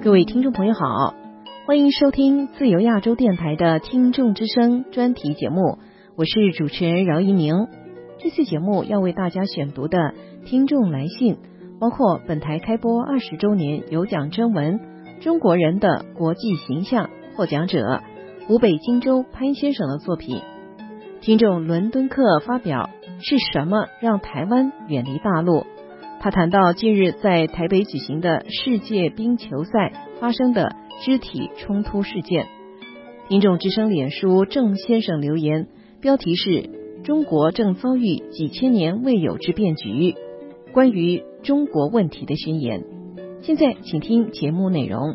各位听众朋友好，欢迎收听自由亚洲电台的《听众之声》专题节目，我是主持人饶一鸣。这次节目要为大家选读的听众来信，包括本台开播二十周年有奖征文《中国人的国际形象》获奖者湖北荆州潘先生的作品。听众伦敦客发表是什么让台湾远离大陆？他谈到近日在台北举行的世界冰球赛发生的肢体冲突事件。听众之声脸书郑先生留言，标题是“中国正遭遇几千年未有之变局”，关于中国问题的宣言。现在请听节目内容。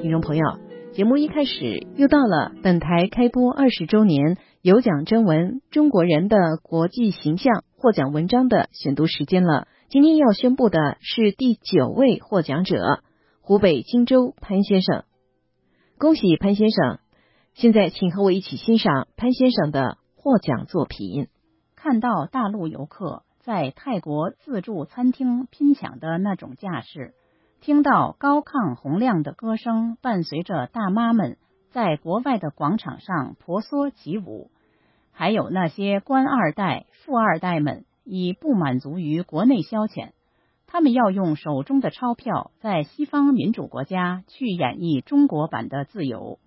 听众朋友，节目一开始又到了本台开播二十周年。有奖征文《中国人的国际形象》获奖文章的选读时间了。今天要宣布的是第九位获奖者——湖北荆州潘先生。恭喜潘先生！现在请和我一起欣赏潘先生的获奖作品。看到大陆游客在泰国自助餐厅拼抢的那种架势，听到高亢洪亮的歌声伴随着大妈们在国外的广场上婆娑起舞。还有那些官二代、富二代们，已不满足于国内消遣，他们要用手中的钞票在西方民主国家去演绎中国版的自由。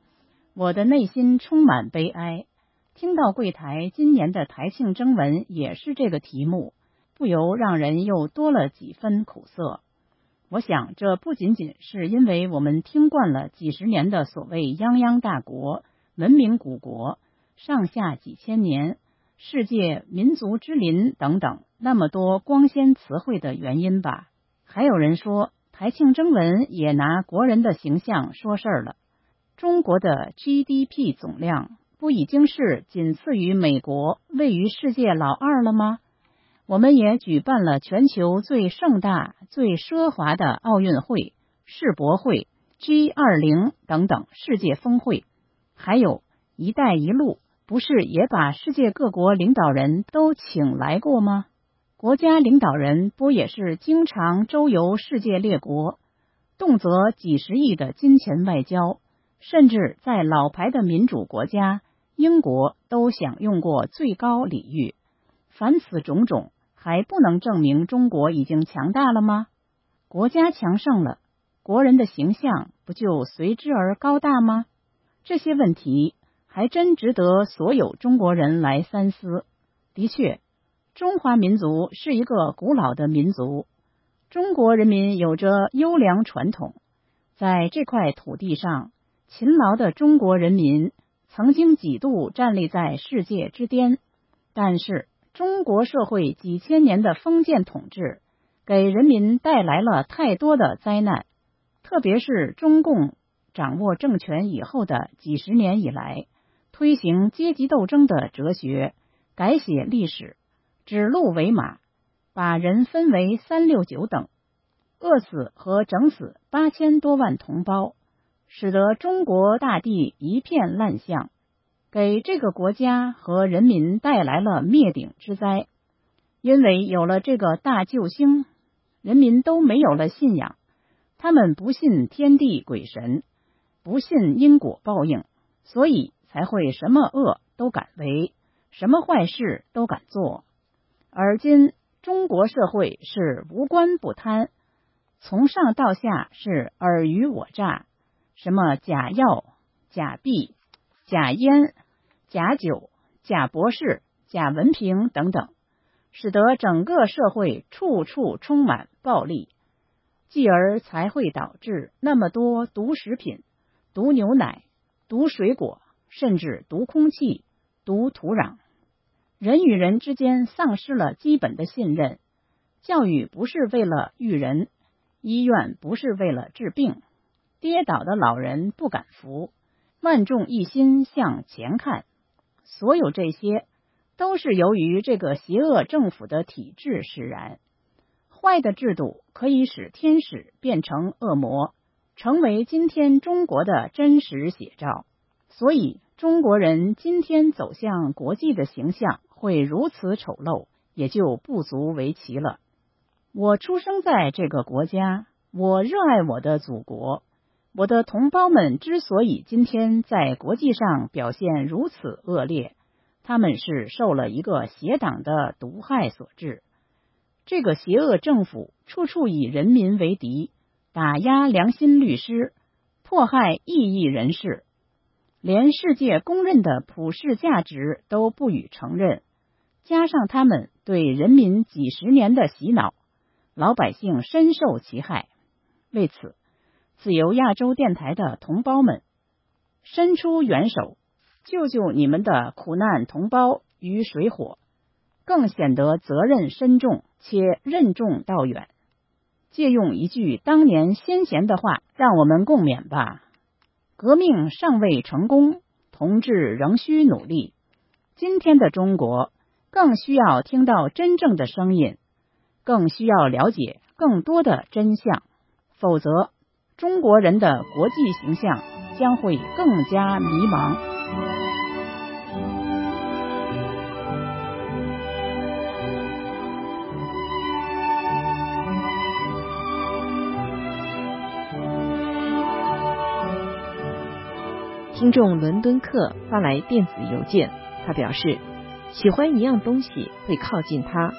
我的内心充满悲哀。听到柜台今年的台庆征文也是这个题目，不由让人又多了几分苦涩。我想，这不仅仅是因为我们听惯了几十年的所谓泱泱大国、文明古国。上下几千年，世界民族之林等等，那么多光鲜词汇的原因吧。还有人说，台庆征文也拿国人的形象说事儿了。中国的 GDP 总量不已经是仅次于美国，位于世界老二了吗？我们也举办了全球最盛大、最奢华的奥运会、世博会、G 二零等等世界峰会，还有一带一路。不是也把世界各国领导人都请来过吗？国家领导人不也是经常周游世界列国，动辄几十亿的金钱外交，甚至在老牌的民主国家英国都享用过最高礼遇。凡此种种，还不能证明中国已经强大了吗？国家强盛了，国人的形象不就随之而高大吗？这些问题。还真值得所有中国人来三思。的确，中华民族是一个古老的民族，中国人民有着优良传统。在这块土地上，勤劳的中国人民曾经几度站立在世界之巅。但是，中国社会几千年的封建统治给人民带来了太多的灾难，特别是中共掌握政权以后的几十年以来。推行阶级斗争的哲学，改写历史，指鹿为马，把人分为三六九等，饿死和整死八千多万同胞，使得中国大地一片烂象，给这个国家和人民带来了灭顶之灾。因为有了这个大救星，人民都没有了信仰，他们不信天地鬼神，不信因果报应，所以。才会什么恶都敢为，什么坏事都敢做。而今中国社会是无官不贪，从上到下是尔虞我诈，什么假药、假币、假烟、假酒、假博士、假文凭等等，使得整个社会处处充满暴力，继而才会导致那么多毒食品、毒牛奶、毒水果。甚至毒空气、毒土壤，人与人之间丧失了基本的信任。教育不是为了育人，医院不是为了治病，跌倒的老人不敢扶，万众一心向前看。所有这些都是由于这个邪恶政府的体制使然。坏的制度可以使天使变成恶魔，成为今天中国的真实写照。所以，中国人今天走向国际的形象会如此丑陋，也就不足为奇了。我出生在这个国家，我热爱我的祖国。我的同胞们之所以今天在国际上表现如此恶劣，他们是受了一个邪党的毒害所致。这个邪恶政府处处以人民为敌，打压良心律师，迫害异议人士，连世界公认的普世价值都不予承认。加上他们对人民几十年的洗脑，老百姓深受其害。为此，自由亚洲电台的同胞们伸出援手，救救你们的苦难同胞于水火，更显得责任深重且任重道远。借用一句当年先贤的话，让我们共勉吧：革命尚未成功，同志仍需努力。今天的中国。更需要听到真正的声音，更需要了解更多的真相，否则中国人的国际形象将会更加迷茫。听众伦敦客发来电子邮件，他表示。喜欢一样东西会靠近他，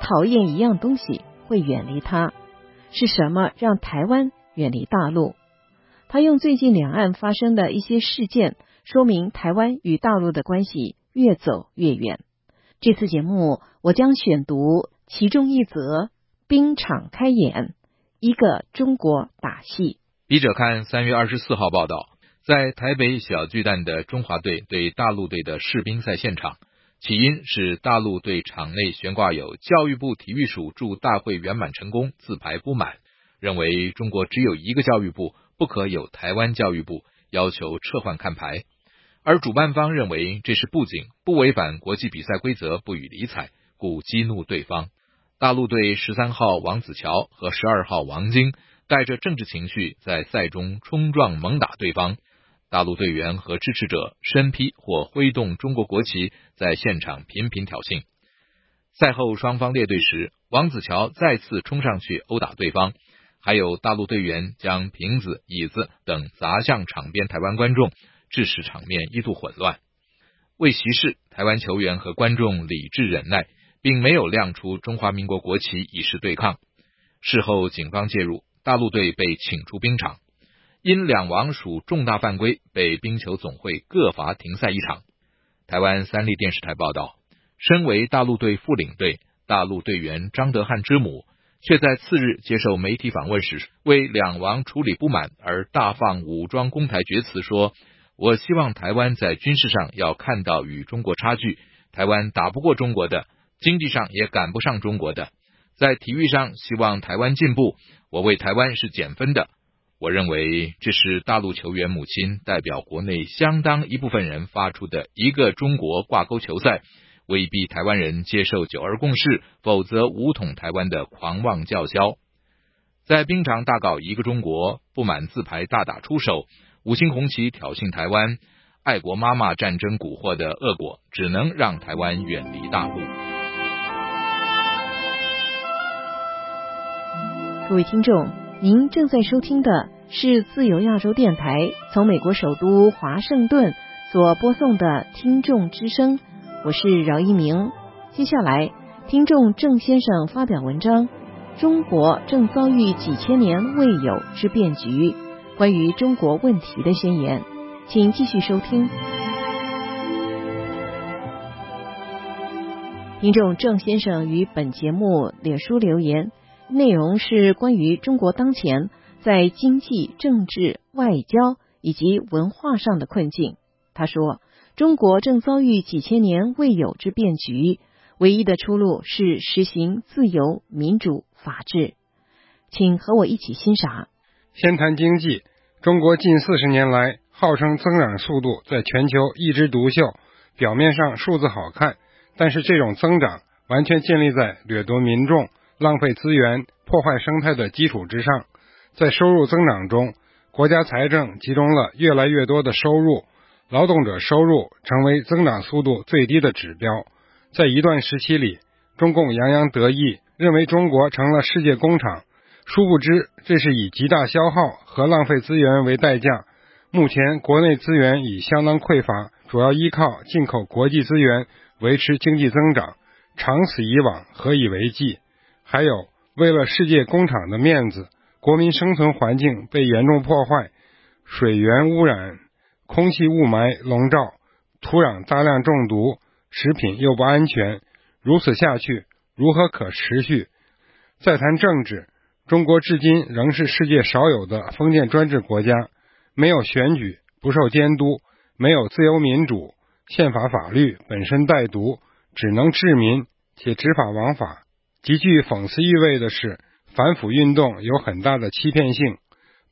讨厌一样东西会远离他。是什么让台湾远离大陆？他用最近两岸发生的一些事件，说明台湾与大陆的关系越走越远。这次节目我将选读其中一则：冰场开演，一个中国打戏。笔者看三月二十四号报道，在台北小巨蛋的中华队对大陆队的世乒赛现场。起因是大陆队场内悬挂有教育部体育署祝大会圆满成功字牌不满，认为中国只有一个教育部，不可有台湾教育部，要求撤换看牌。而主办方认为这是布景，不违反国际比赛规则，不予理睬，故激怒对方。大陆队十三号王子乔和十二号王晶带着政治情绪在赛中冲撞猛打对方。大陆队员和支持者身披或挥动中国国旗，在现场频频挑衅。赛后双方列队时，王子乔再次冲上去殴打对方，还有大陆队员将瓶子、椅子等砸向场边台湾观众，致使场面一度混乱。为息事，台湾球员和观众理智忍耐，并没有亮出中华民国国旗以示对抗。事后警方介入，大陆队被请出冰场。因两王属重大犯规，被冰球总会各罚停赛一场。台湾三立电视台报道，身为大陆队副领队、大陆队员张德汉之母，却在次日接受媒体访问时，为两王处理不满而大放武装攻台厥词，说：“我希望台湾在军事上要看到与中国差距，台湾打不过中国的，经济上也赶不上中国的，在体育上希望台湾进步，我为台湾是减分的。”我认为这是大陆球员母亲代表国内相当一部分人发出的一个中国挂钩球赛，威逼台湾人接受九二共识，否则武统台湾的狂妄叫嚣。在冰场大搞一个中国，不满自排大打出手，五星红旗挑衅台湾，爱国妈妈战争蛊惑的恶果，只能让台湾远离大陆。各位听众。您正在收听的是自由亚洲电台从美国首都华盛顿所播送的听众之声，我是饶一鸣。接下来，听众郑先生发表文章：中国正遭遇几千年未有之变局，关于中国问题的宣言，请继续收听。听众郑先生于本节目脸书留言。内容是关于中国当前在经济、政治、外交以及文化上的困境。他说：“中国正遭遇几千年未有之变局，唯一的出路是实行自由、民主、法治。”请和我一起欣赏。先谈经济，中国近四十年来号称增长速度在全球一枝独秀，表面上数字好看，但是这种增长完全建立在掠夺民众。浪费资源、破坏生态的基础之上，在收入增长中，国家财政集中了越来越多的收入，劳动者收入成为增长速度最低的指标。在一段时期里，中共洋洋得意，认为中国成了世界工厂，殊不知这是以极大消耗和浪费资源为代价。目前国内资源已相当匮乏，主要依靠进口国际资源维持经济增长，长此以往何以为继？还有，为了世界工厂的面子，国民生存环境被严重破坏，水源污染，空气雾霾笼罩，土壤大量中毒，食品又不安全，如此下去。如何可持续？再谈政治，中国至今仍是世界少有的封建专制国家，没有选举，不受监督，没有自由民主，宪法法律本身带毒，只能治民，且执法枉法。极具讽刺意味的是，反腐运动有很大的欺骗性。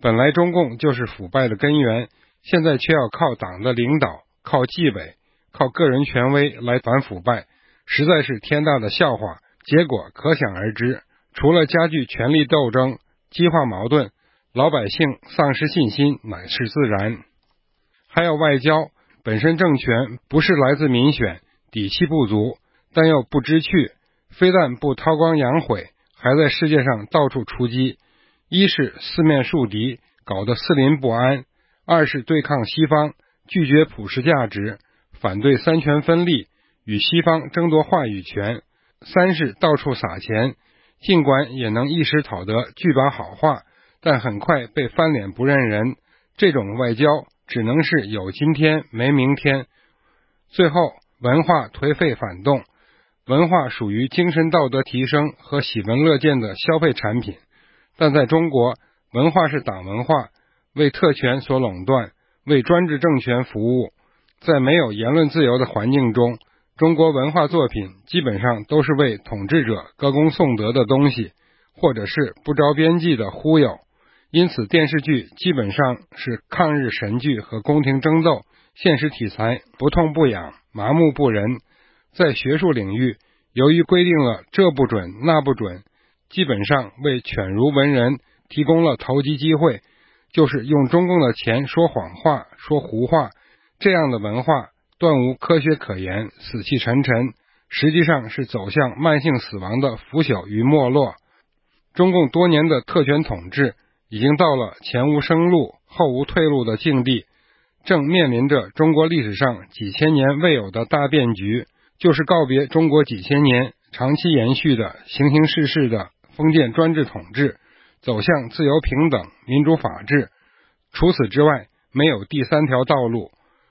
本来中共就是腐败的根源，现在却要靠党的领导、靠纪委、靠个人权威来反腐败，实在是天大的笑话。结果可想而知，除了加剧权力斗争、激化矛盾，老百姓丧失信心乃是自然。还有外交，本身政权不是来自民选，底气不足，但又不知趣，非但不韬光养晦，还在世界上到处出击。一是四面树敌，搞得四邻不安；二是对抗西方，拒绝普世价值，反对三权分立，与西方争夺话语权。三是到处撒钱，尽管也能一时讨得句把好话，但很快被翻脸不认人。这种外交只能是有今天没明天。最后，文化颓废反动，文化属于精神道德提升和喜闻乐见的消费产品，但在中国，文化是党文化，为特权所垄断，为专制政权服务，在没有言论自由的环境中。中国文化作品基本上都是为统治者歌功颂德的东西，或者是不着边际的忽悠。因此，电视剧基本上是抗日神剧和宫廷争斗，现实题材不痛不痒、麻木不仁。在学术领域，由于规定了这不准那不准，基本上为犬儒文人提供了投机机会，就是用中共的钱说谎话、说胡话。这样的文化。断无科学可言，死气沉沉，实际上是走向慢性死亡的腐朽与没落。中共多年的特权统治已经到了前无生路、后无退路的境地，正面临着中国历史上几千年未有的大变局，就是告别中国几千年长期延续的形形式式的封建专制统治，走向自由平等、民主法治。除此之外，没有第三条道路。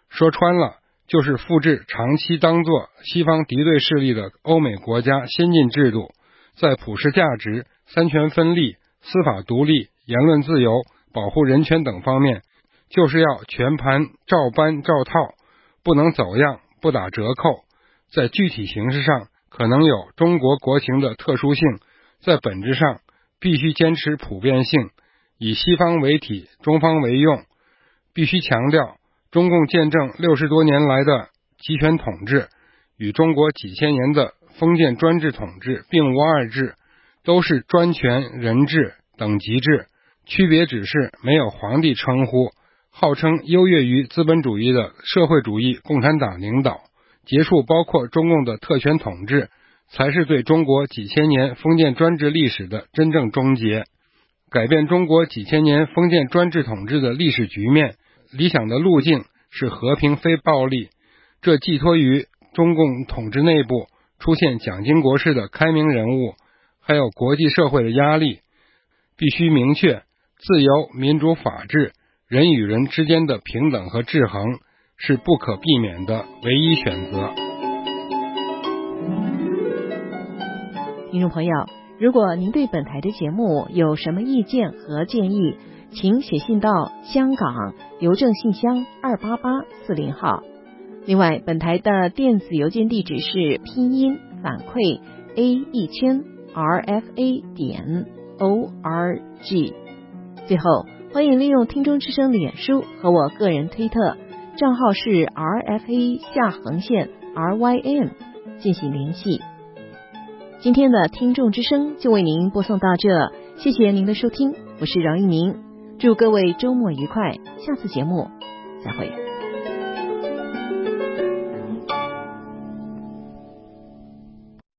说穿了。就是复制长期当做西方敌对势力的欧美国家先进制度，在普世价值、三权分立、司法独立、言论自由、保护人权等方面，就是要全盘照搬照套，不能走样、不打折扣。在具体形式上，可能有中国国情的特殊性，在本质上必须坚持普遍性，以西方为体，中方为用，必须强调。中共见证六十多年来的集权统治，与中国几千年的封建专制统治并无二致，都是专权人治等级制，区别只是没有皇帝称呼，号称优越于资本主义的社会主义共产党领导，结束包括中共的特权统治，才是对中国几千年封建专制历史的真正终结，改变中国几千年封建专制统治的历史局面。理想的路径是和平非暴力，这寄托于中共统治内部出现蒋经国式的开明人物，还有国际社会的压力。必须明确，自由、民主、法治，人与人之间的平等和制衡是不可避免的唯一选择。听众朋友，如果您对本台的节目有什么意见和建议，请写信到香港邮政信箱二八八四零号。另外，本台的电子邮件地址是拼音反馈 a 一千 r f a 点 o r g。最后，欢迎利用听众之声脸书和我个人推特账号是 r f a 下横线 r y m 进行联系。今天的听众之声就为您播送到这，谢谢您的收听，我是饶一鸣。祝各位周末愉快，下次节目再会。